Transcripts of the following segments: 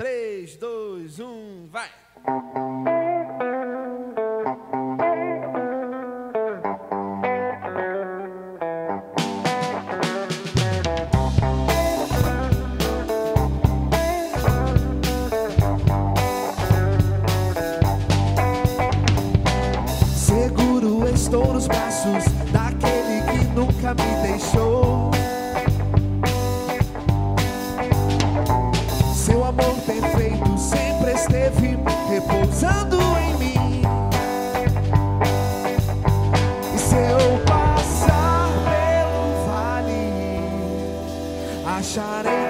3, 2, 1, vai! Seguro estou nos braços daquele que nunca me deixou. I shot it.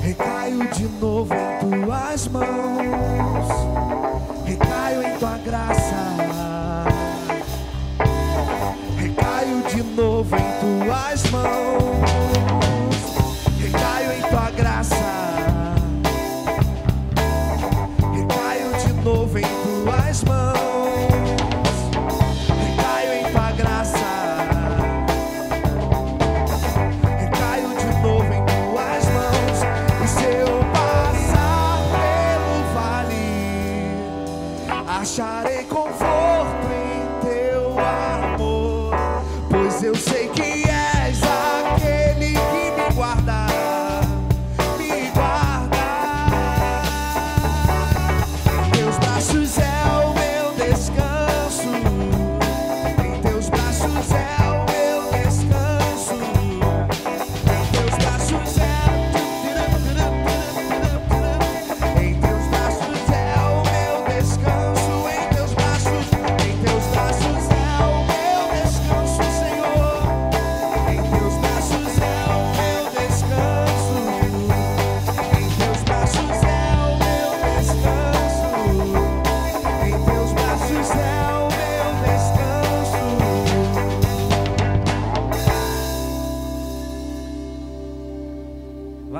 Recaio de novo em tuas mãos.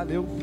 Valeu.